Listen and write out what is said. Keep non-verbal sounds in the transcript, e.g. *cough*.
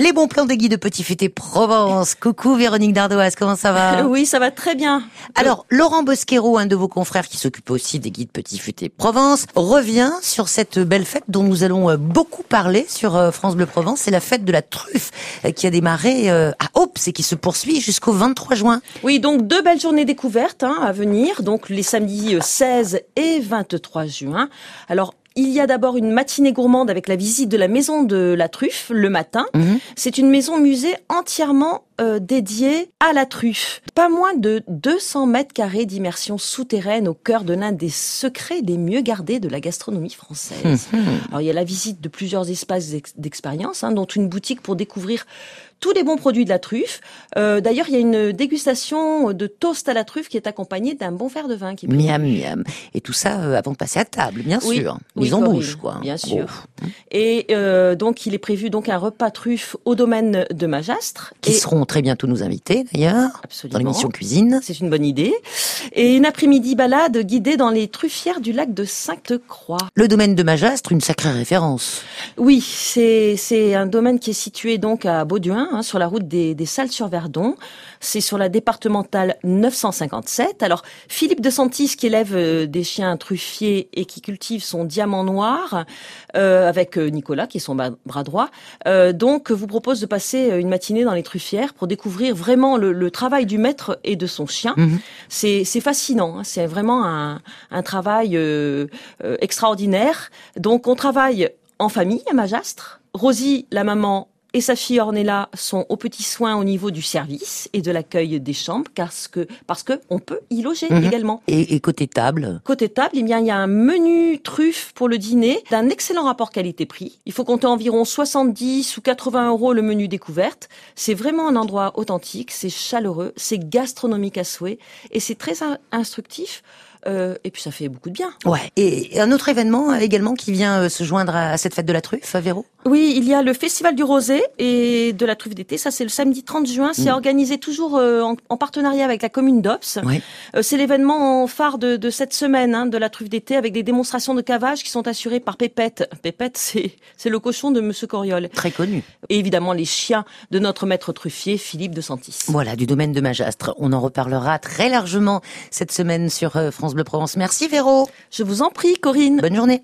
Les bons plans des guides de Petit Futé Provence. Coucou Véronique Dardoise, comment ça va *laughs* Oui, ça va très bien. Alors, Laurent Bosquero, un de vos confrères qui s'occupe aussi des guides Petit Futé Provence, revient sur cette belle fête dont nous allons euh, beaucoup parler sur euh, France Bleu Provence. C'est la fête de la truffe euh, qui a démarré à Ops et qui se poursuit jusqu'au 23 juin. Oui, donc deux belles journées découvertes hein, à venir, donc les samedis 16 et 23 juin. Alors, il y a d'abord une matinée gourmande avec la visite de la maison de la truffe le matin. Mhm. C'est une maison musée entièrement euh, dédiée à la truffe. Pas moins de 200 mètres carrés d'immersion souterraine au cœur de l'un des secrets les mieux gardés de la gastronomie française. Mhm. Alors il y a la visite de plusieurs espaces d'expérience, hein, dont une boutique pour découvrir tous les bons produits de la truffe. Euh, D'ailleurs, il y a une dégustation de toast à la truffe qui est accompagnée d'un bon verre de vin. Qui miam, miam. Et tout ça euh, avant de passer à table, bien sûr. Mise en bouche, quoi. Bien sûr. Et euh, donc, il est prévu donc un repas truffe au domaine de Magastre. Qui seront très bientôt nous inviter, d'ailleurs. Dans l'émission Cuisine. C'est une bonne idée. Et une après-midi balade guidée dans les truffières du lac de Sainte-Croix. Le domaine de Magastre, une sacrée référence. Oui, c'est un domaine qui est situé donc à Bauduin, Hein, sur la route des, des Salles-sur-Verdon. C'est sur la départementale 957. Alors, Philippe de Santis, qui élève euh, des chiens truffiers et qui cultive son diamant noir, euh, avec euh, Nicolas, qui est son bras droit, donc vous propose de passer une matinée dans les truffières pour découvrir vraiment le, travail du maître et de son chien. Mhm. C'est hein. c'est vraiment un, travail extraordinaire. Donc, on travaille en famille à Magastre. Rosie, la maman, et sa fille Ornella sont aux petits soins au niveau du service et de l'accueil des chambres parce que parce que on peut y loger mhm. également. Et, et, côté table Côté table, eh bien il y a un menu truffe pour le dîner d'un excellent rapport qualité-prix. Il faut compter environ 70 ou 80 euros le menu découverte. C'est vraiment un endroit authentique, c'est chaleureux, c'est gastronomique à souhait et c'est très instructif euh, et puis ça fait beaucoup de bien. Ouais. Et un autre événement euh, également qui vient euh, se joindre à cette fête de la truffe, Véro? Oui, il y a le Festival du Rosé et de la truffe d'été. Ça, c'est le samedi 30 juin. C'est mm. organisé toujours en, partenariat avec la commune d'Ops. c'est l'événement phare de, de cette semaine hein, de la truffe d'été avec des démonstrations de cavage qui sont assurées par Pépette. Pépette, *laughs* c'est c'est le cochon de Monsieur Coriol. Très connu. Et évidemment les chiens de notre maître truffier Philippe de Santis. Voilà, du domaine de Magastre. On en reparlera très largement cette semaine sur France Bleu Provence. Merci Véro. Je vous en prie Corinne. Bonne journée.